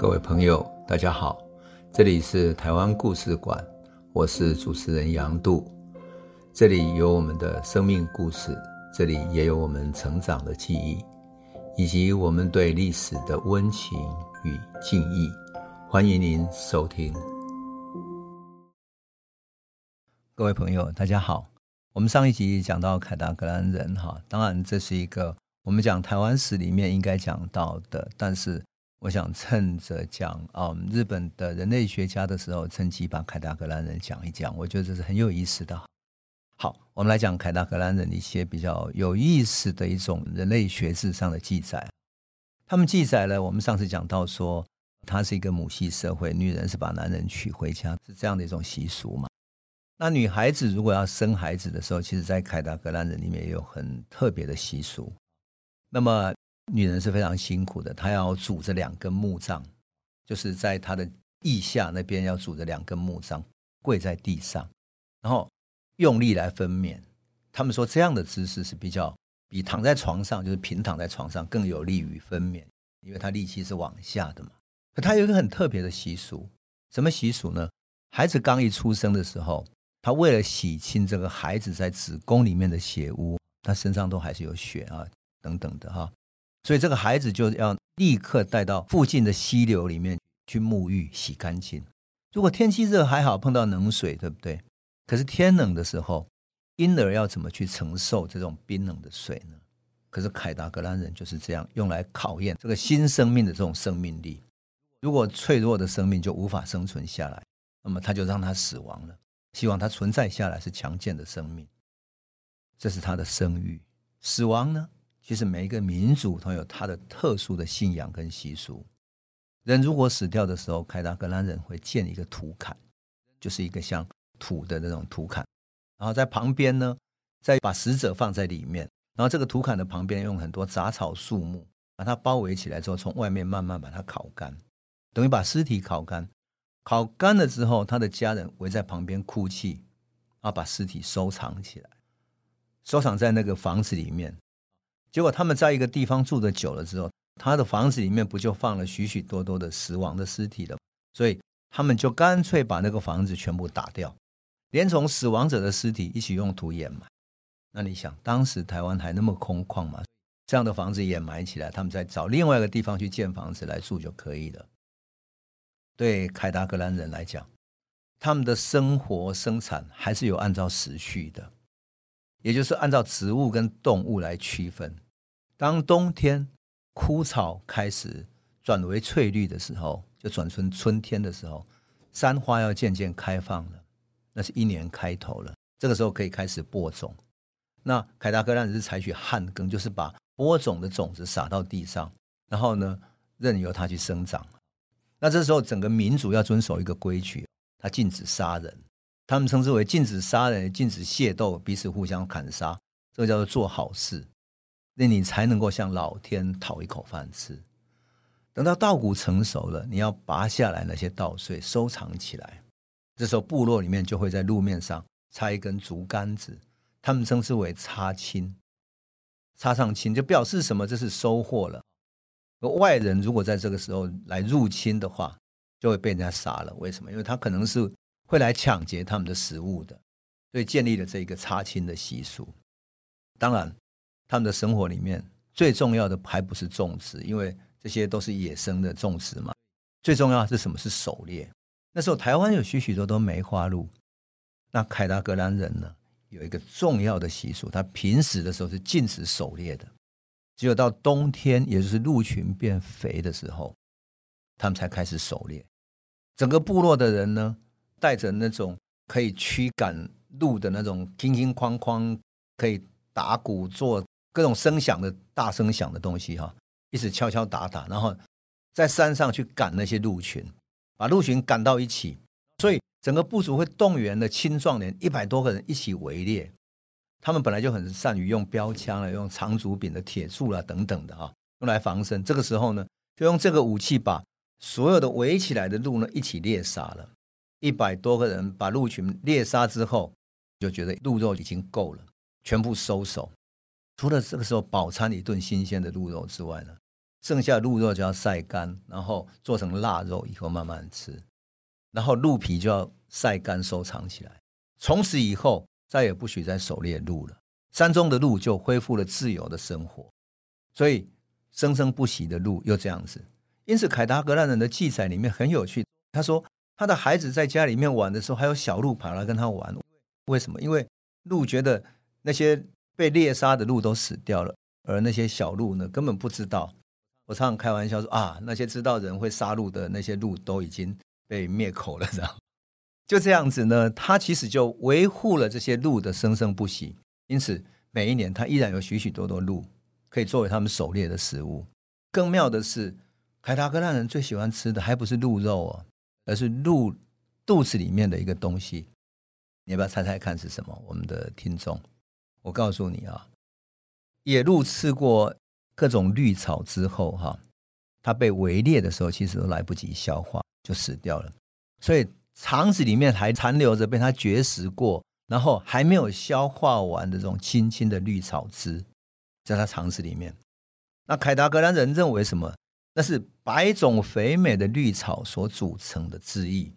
各位朋友，大家好，这里是台湾故事馆，我是主持人杨度，这里有我们的生命故事，这里也有我们成长的记忆，以及我们对历史的温情与敬意。欢迎您收听。各位朋友，大家好。我们上一集讲到凯达格兰人，哈，当然这是一个我们讲台湾史里面应该讲到的，但是。我想趁着讲嗯日本的人类学家的时候，趁机把凯达格兰人讲一讲，我觉得这是很有意思的。好，我们来讲凯达格兰人一些比较有意思的一种人类学志上的记载。他们记载了我们上次讲到说，他是一个母系社会，女人是把男人娶回家，是这样的一种习俗嘛。那女孩子如果要生孩子的时候，其实在凯达格兰人里面也有很特别的习俗。那么。女人是非常辛苦的，她要拄着两根木杖，就是在她的腋下那边要拄着两根木杖，跪在地上，然后用力来分娩。他们说这样的姿势是比较比躺在床上，就是平躺在床上更有利于分娩，因为她力气是往下的嘛。可她有一个很特别的习俗，什么习俗呢？孩子刚一出生的时候，她为了洗清这个孩子在子宫里面的血污，她身上都还是有血啊等等的哈。所以这个孩子就要立刻带到附近的溪流里面去沐浴洗干净。如果天气热还好，碰到冷水，对不对？可是天冷的时候，婴儿要怎么去承受这种冰冷的水呢？可是凯达格兰人就是这样用来考验这个新生命的这种生命力。如果脆弱的生命就无法生存下来，那么他就让他死亡了。希望他存在下来是强健的生命，这是他的生育。死亡呢？其实每一个民族都有他的特殊的信仰跟习俗。人如果死掉的时候，凯达格兰人会建一个土坎，就是一个像土的那种土坎，然后在旁边呢，再把死者放在里面，然后这个土坎的旁边用很多杂草树木把它包围起来之后，从外面慢慢把它烤干，等于把尸体烤干。烤干了之后，他的家人围在旁边哭泣，然后把尸体收藏起来，收藏在那个房子里面。结果他们在一个地方住的久了之后，他的房子里面不就放了许许多多的死亡的尸体了？所以他们就干脆把那个房子全部打掉，连同死亡者的尸体一起用土掩埋。那你想，当时台湾还那么空旷吗？这样的房子掩埋起来，他们再找另外一个地方去建房子来住就可以了。对凯达格兰人来讲，他们的生活生产还是有按照时序的。也就是按照植物跟动物来区分，当冬天枯草开始转为翠绿的时候，就转成春天的时候，山花要渐渐开放了，那是一年开头了。这个时候可以开始播种。那凯达格兰人是采取旱耕，就是把播种的种子撒到地上，然后呢，任由它去生长。那这时候整个民族要遵守一个规矩，他禁止杀人。他们称之为禁止杀人、禁止械斗、彼此互相砍杀，这个叫做做好事，那你才能够向老天讨一口饭吃。等到稻谷成熟了，你要拔下来那些稻穗，收藏起来。这时候部落里面就会在路面上插一根竹竿子，他们称之为插青，插上青就表示什么？这是收获了。而外人如果在这个时候来入侵的话，就会被人家杀了。为什么？因为他可能是。会来抢劫他们的食物的，所以建立了这个插亲的习俗。当然，他们的生活里面最重要的还不是种植，因为这些都是野生的种植嘛。最重要的是什么？是狩猎。那时候台湾有许许多多梅花鹿，那凯达格兰人呢，有一个重要的习俗，他平时的时候是禁止狩猎的，只有到冬天，也就是鹿群变肥的时候，他们才开始狩猎。整个部落的人呢，带着那种可以驱赶鹿的那种叮叮哐哐，可以打鼓做各种声响的大声响的东西哈，一直敲敲打打，然后在山上去赶那些鹿群，把鹿群赶到一起，所以整个部族会动员的青壮年一百多个人一起围猎。他们本来就很善于用标枪了，用长竹柄的铁柱啦等等的哈，用来防身。这个时候呢，就用这个武器把所有的围起来的鹿呢一起猎杀了。一百多个人把鹿群猎杀之后，就觉得鹿肉已经够了，全部收手。除了这个时候饱餐一顿新鲜的鹿肉之外呢，剩下鹿肉就要晒干，然后做成腊肉以后慢慢吃，然后鹿皮就要晒干收藏起来。从此以后再也不许再狩猎鹿了，山中的鹿就恢复了自由的生活。所以生生不息的鹿又这样子。因此，凯达格兰人的记载里面很有趣。他说，他的孩子在家里面玩的时候，还有小鹿跑来跟他玩。为什么？因为鹿觉得那些被猎杀的鹿都死掉了，而那些小鹿呢，根本不知道。我常常开玩笑说啊，那些知道人会杀鹿的那些鹿都已经被灭口了，这样。就这样子呢，他其实就维护了这些鹿的生生不息。因此，每一年他依然有许许多多鹿可以作为他们狩猎的食物。更妙的是，凯达格兰人最喜欢吃的还不是鹿肉哦，而是鹿肚子里面的一个东西。你要不要猜猜看是什么？我们的听众，我告诉你啊，野鹿吃过各种绿草之后，哈，它被围猎的时候，其实都来不及消化就死掉了，所以肠子里面还残留着被它绝食过，然后还没有消化完的这种青青的绿草汁，在它肠子里面。那凯达格兰人认为什么？那是百种肥美的绿草所组成的汁液。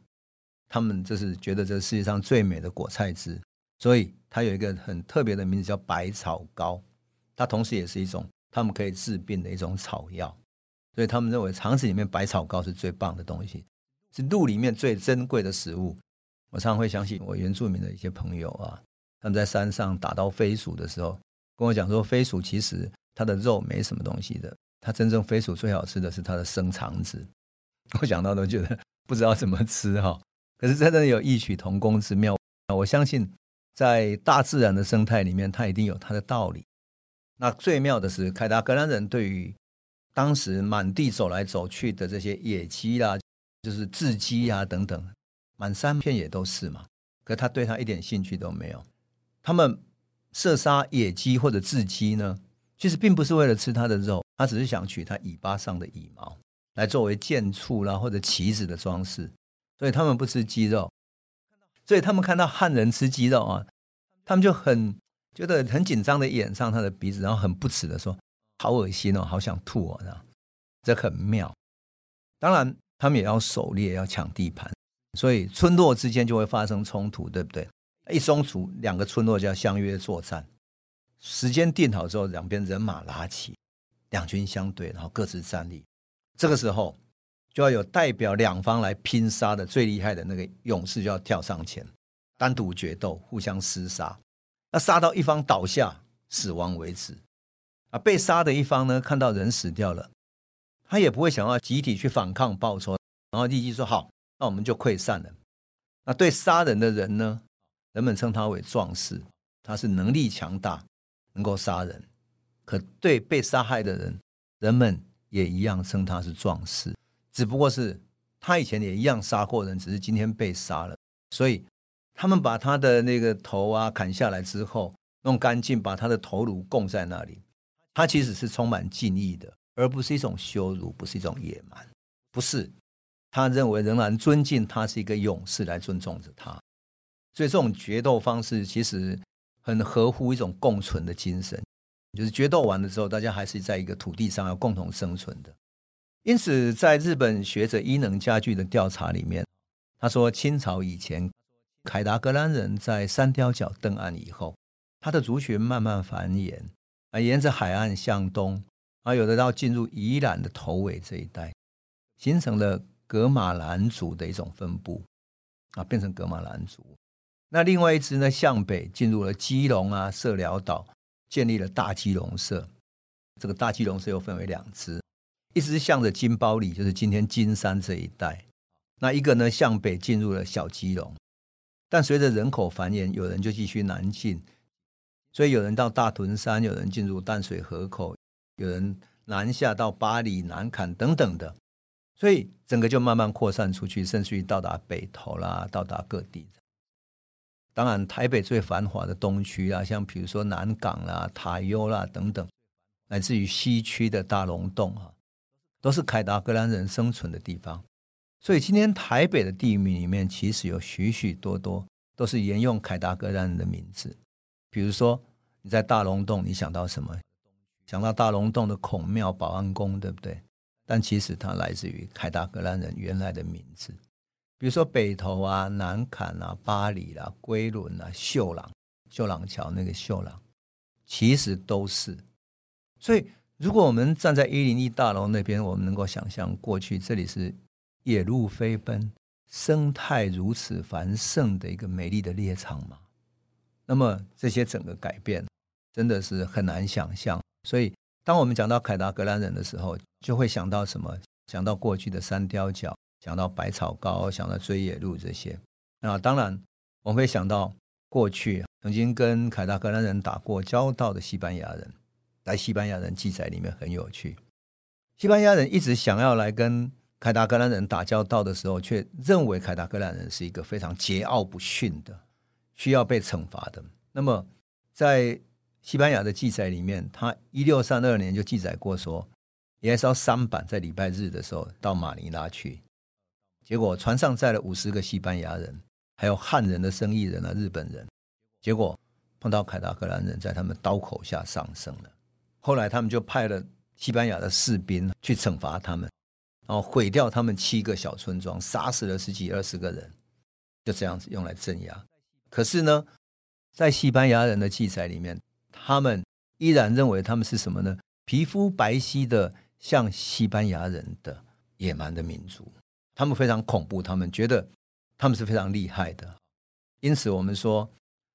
他们就是觉得这世界上最美的果菜汁，所以它有一个很特别的名字叫百草膏。它同时也是一种他们可以治病的一种草药，所以他们认为肠子里面百草膏是最棒的东西，是鹿里面最珍贵的食物。我常常会相信我原住民的一些朋友啊，他们在山上打到飞鼠的时候，跟我讲说，飞鼠其实它的肉没什么东西的，它真正飞鼠最好吃的是它的生肠子。我想到都觉得不知道怎么吃哈。可是真的有异曲同工之妙，我相信在大自然的生态里面，它一定有它的道理。那最妙的是，凯达格兰人对于当时满地走来走去的这些野鸡啦，就是雉鸡啊等等，满山遍野都是嘛。可他对他一点兴趣都没有。他们射杀野鸡或者雉鸡呢，其实并不是为了吃它的肉，他只是想取它尾巴上的羽毛来作为箭簇啦或者旗子的装饰。所以他们不吃鸡肉，所以他们看到汉人吃鸡肉啊，他们就很觉得很紧张的掩上他的鼻子，然后很不齿的说：“好恶心哦，好想吐哦。”这很妙。当然，他们也要狩猎，要抢地盘，所以村落之间就会发生冲突，对不对？一冲突，两个村落就要相约作战。时间定好之后，两边人马拉起，两军相对，然后各自站立。这个时候。就要有代表两方来拼杀的最厉害的那个勇士就要跳上前，单独决斗，互相厮杀，那杀到一方倒下死亡为止。啊，被杀的一方呢，看到人死掉了，他也不会想要集体去反抗报仇，然后立即说好，那我们就溃散了。那对杀人的人呢，人们称他为壮士，他是能力强大，能够杀人。可对被杀害的人，人们也一样称他是壮士。只不过是他以前也一样杀过人，只是今天被杀了。所以他们把他的那个头啊砍下来之后，弄干净，把他的头颅供在那里。他其实是充满敬意的，而不是一种羞辱，不是一种野蛮，不是。他认为仍然尊敬他是一个勇士，来尊重着他。所以这种决斗方式其实很合乎一种共存的精神，就是决斗完了之后，大家还是在一个土地上要共同生存的。因此，在日本学者伊能嘉矩的调查里面，他说，清朝以前，凯达格兰人在三貂角登岸以后，他的族群慢慢繁衍，啊，沿着海岸向东，啊，有的到进入宜兰的头尾这一带，形成了格马兰族的一种分布，啊，变成格马兰族。那另外一支呢，向北进入了基隆啊、社寮岛，建立了大基隆社。这个大基隆社又分为两支。一直向着金包里，就是今天金山这一带。那一个呢，向北进入了小基隆，但随着人口繁衍，有人就继续南进，所以有人到大屯山，有人进入淡水河口，有人南下到八里、南崁等等的，所以整个就慢慢扩散出去，甚至于到达北投啦，到达各地。当然，台北最繁华的东区啊，像比如说南港啦、塔悠啦等等，乃至于西区的大龙洞啊。都是凯达格兰人生存的地方，所以今天台北的地名里面其实有许许多多都是沿用凯达格兰人的名字。比如说你在大龙洞，你想到什么？想到大龙洞的孔庙保安宫，对不对？但其实它来自于凯达格兰人原来的名字，比如说北投啊、南崁啊、八里啦、啊、龟仑啊、秀朗、秀朗桥那个秀朗，其实都是。所以，如果我们站在一零一大楼那边，我们能够想象过去这里是野鹿飞奔、生态如此繁盛的一个美丽的猎场吗？那么这些整个改变真的是很难想象。所以，当我们讲到凯达格兰人的时候，就会想到什么？想到过去的山雕角，想到百草膏，想到追野鹿这些。那当然，我们会想到过去曾经跟凯达格兰人打过交道的西班牙人，在西班牙人记载里面很有趣。西班牙人一直想要来跟凯达格兰人打交道的时候，却认为凯达格兰人是一个非常桀骜不驯的，需要被惩罚的。那么，在西班牙的记载里面，他一六三二年就记载过说，有一艘舢板在礼拜日的时候到马尼拉去，结果船上载了五十个西班牙人，还有汉人的生意人啊、日本人，结果碰到凯达格兰人在他们刀口下丧生了。后来他们就派了西班牙的士兵去惩罚他们，然后毁掉他们七个小村庄，杀死了十几二十个人，就这样子用来镇压。可是呢，在西班牙人的记载里面。他们依然认为他们是什么呢？皮肤白皙的，像西班牙人的野蛮的民族。他们非常恐怖，他们觉得他们是非常厉害的。因此，我们说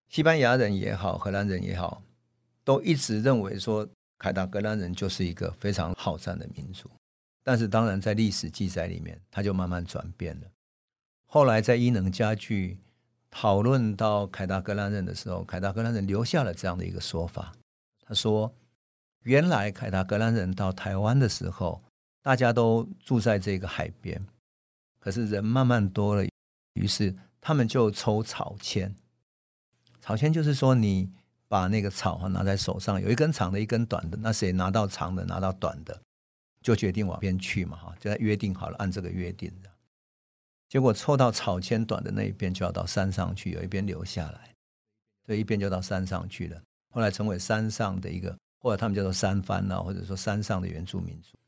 西班牙人也好，荷兰人也好，都一直认为说凯达格兰人就是一个非常好战的民族。但是，当然在历史记载里面，他就慢慢转变了。后来在伊能家具。讨论到凯达格兰人的时候，凯达格兰人留下了这样的一个说法。他说：“原来凯达格兰人到台湾的时候，大家都住在这个海边，可是人慢慢多了，于是他们就抽草签。草签就是说，你把那个草拿在手上，有一根长的，一根短的，那谁拿到长的，拿到短的，就决定往边去嘛，哈，就约定好了，按这个约定。”结果抽到草签短的那一边就要到山上去，有一边留下来，所以一边就到山上去了。后来成为山上的一个，或者他们叫做山番啊，或者说山上的原住民族。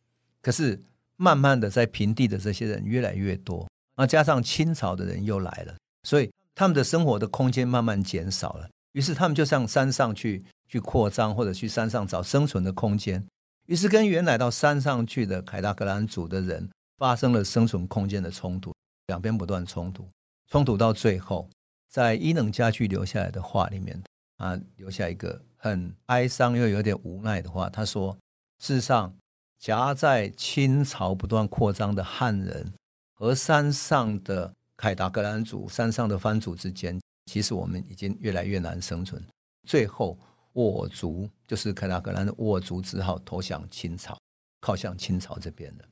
可是慢慢的在平地的这些人越来越多，啊，加上清朝的人又来了，所以他们的生活的空间慢慢减少了。于是他们就上山上去去扩张，或者去山上找生存的空间。于是跟原来到山上去的凯达格兰族的人发生了生存空间的冲突。两边不断冲突，冲突到最后，在伊能嘉矩留下来的话里面，啊留下一个很哀伤又有点无奈的话。他说：“事实上，夹在清朝不断扩张的汉人和山上的凯达格兰族、山上的番族之间，其实我们已经越来越难生存。最后，我族就是凯达格兰的我族，只好投降清朝，靠向清朝这边了。”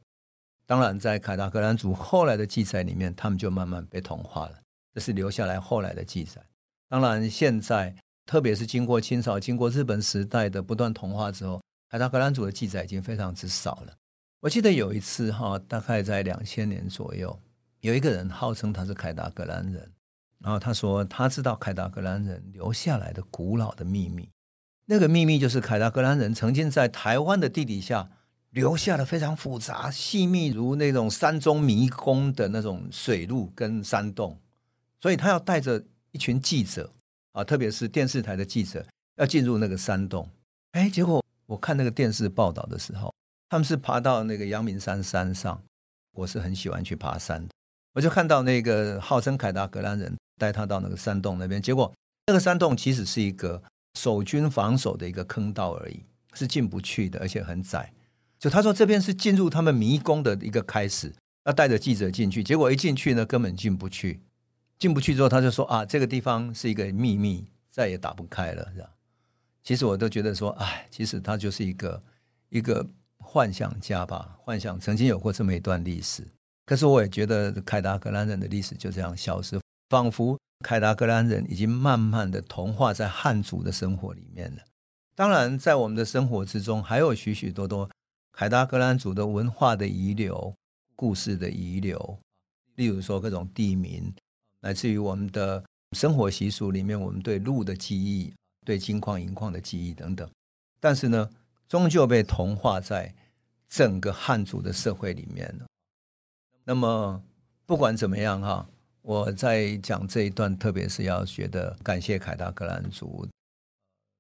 当然，在凯达格兰族后来的记载里面，他们就慢慢被同化了。这是留下来后来的记载。当然，现在特别是经过清朝、经过日本时代的不断同化之后，凯达格兰族的记载已经非常之少了。我记得有一次哈，大概在两千年左右，有一个人号称他是凯达格兰人，然后他说他知道凯达格兰人留下来的古老的秘密。那个秘密就是凯达格兰人曾经在台湾的地底下。留下了非常复杂、细密如那种山中迷宫的那种水路跟山洞，所以他要带着一群记者啊，特别是电视台的记者，要进入那个山洞。哎，结果我看那个电视报道的时候，他们是爬到那个阳明山山上。我是很喜欢去爬山的，我就看到那个号称凯达格兰人带他到那个山洞那边，结果那个山洞其实是一个守军防守的一个坑道而已，是进不去的，而且很窄。就他说这边是进入他们迷宫的一个开始，要带着记者进去，结果一进去呢，根本进不去。进不去之后，他就说啊，这个地方是一个秘密，再也打不开了，是吧？其实我都觉得说，哎，其实他就是一个一个幻想家吧，幻想曾经有过这么一段历史。可是我也觉得凯达格兰人的历史就这样消失，仿佛凯达格兰人已经慢慢的同化在汉族的生活里面了。当然，在我们的生活之中，还有许许多多。凯达格兰族的文化的遗留、故事的遗留，例如说各种地名，来自于我们的生活习俗里面，我们对鹿的记忆、对金矿银矿的记忆等等。但是呢，终究被同化在整个汉族的社会里面了。那么不管怎么样哈，我在讲这一段，特别是要觉得感谢凯达格兰族，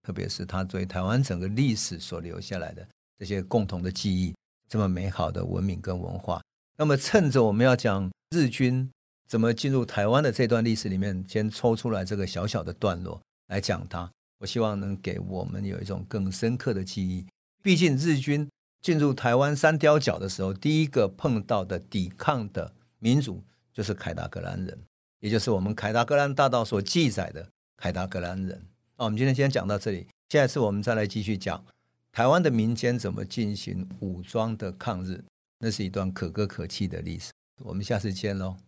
特别是他对台湾整个历史所留下来的这些共同的记忆，这么美好的文明跟文化。那么趁着我们要讲日军怎么进入台湾的这段历史里面，先抽出来这个小小的段落来讲它。我希望能给我们有一种更深刻的记忆。毕竟日军进入台湾三貂角的时候，第一个碰到的抵抗的民族就是凯达格兰人，也就是我们凯达格兰大道所记载的凯达格兰人。那我们今天先讲到这里，下一次我们再来继续讲台湾的民间怎么进行武装的抗日，那是一段可歌可泣的历史。我们下次见喽。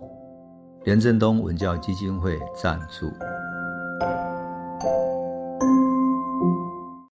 连振东文教基金会赞助。